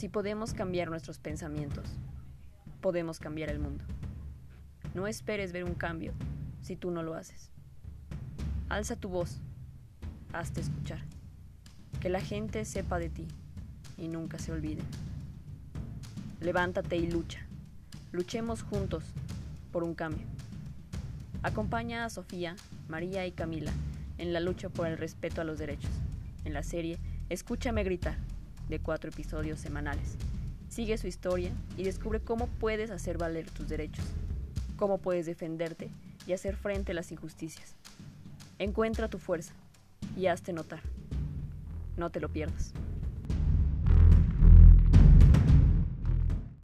Si podemos cambiar nuestros pensamientos, podemos cambiar el mundo. No esperes ver un cambio si tú no lo haces. Alza tu voz, hazte escuchar. Que la gente sepa de ti y nunca se olvide. Levántate y lucha. Luchemos juntos por un cambio. Acompaña a Sofía, María y Camila en la lucha por el respeto a los derechos. En la serie Escúchame gritar, de cuatro episodios semanales. Sigue su historia y descubre cómo puedes hacer valer tus derechos, cómo puedes defenderte y hacer frente a las injusticias. Encuentra tu fuerza y hazte notar. No te lo pierdas.